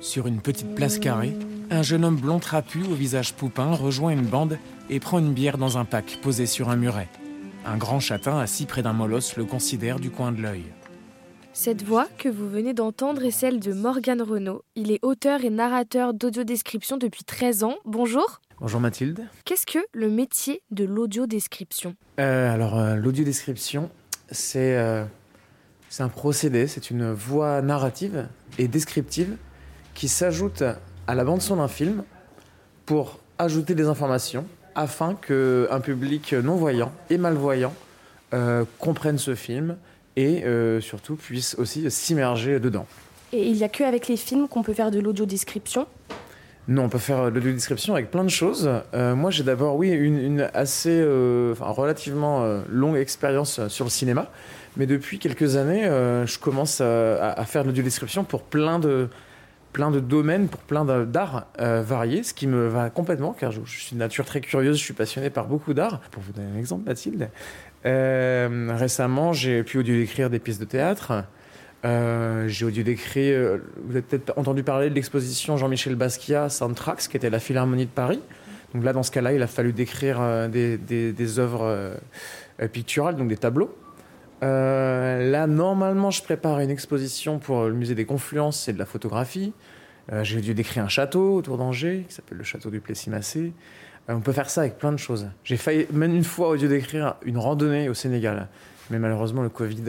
Sur une petite place carrée, un jeune homme blond trapu au visage poupin rejoint une bande et prend une bière dans un pack posé sur un muret. Un grand châtain assis près d'un molosse le considère du coin de l'œil. Cette voix que vous venez d'entendre est celle de Morgan Renault. Il est auteur et narrateur d'audiodescription depuis 13 ans. Bonjour. Bonjour Mathilde. Qu'est-ce que le métier de l'audiodescription? Euh, alors, euh, l'audiodescription, c'est euh, c'est un procédé, c'est une voix narrative et descriptive qui s'ajoute à la bande-son d'un film pour ajouter des informations afin qu'un public non-voyant et malvoyant euh, comprenne ce film et euh, surtout puisse aussi s'immerger dedans. Et il n'y a que avec les films qu'on peut faire de l'audio-description? Non, on peut faire de description avec plein de choses. Euh, moi, j'ai d'abord, oui, une, une assez, enfin, relativement longue expérience sur le cinéma. Mais depuis quelques années, je commence à, à faire de l'audiodescription pour plein de, plein de domaines, pour plein d'arts euh, variés, ce qui me va complètement, car je, suis de nature très curieuse, je suis passionné par beaucoup d'art. Pour vous donner un exemple, Mathilde, euh, récemment, j'ai pu audio décrire des pièces de théâtre. Euh, j'ai audio décrit, euh, vous avez peut-être entendu parler de l'exposition Jean-Michel Basquiat Soundtracks, qui était la Philharmonie de Paris. Donc là, dans ce cas-là, il a fallu décrire des, des, œuvres picturales, donc des tableaux. Euh, là, normalement, je prépare une exposition pour le musée des Confluences et de la photographie. Euh, j'ai dû décrire un château autour d'Angers, qui s'appelle le château du Plessis-Massé. Euh, on peut faire ça avec plein de choses. J'ai failli, même une fois, au lieu d'écrire une randonnée au Sénégal. Mais malheureusement, le Covid,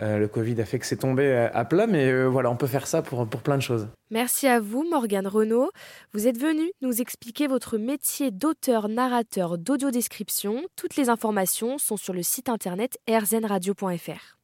euh, euh, le Covid a fait que c'est tombé à, à plat. Mais euh, voilà, on peut faire ça pour, pour plein de choses. Merci à vous, Morgane Renault. Vous êtes venu nous expliquer votre métier d'auteur-narrateur d'audiodescription. Toutes les informations sont sur le site internet rzenradio.fr.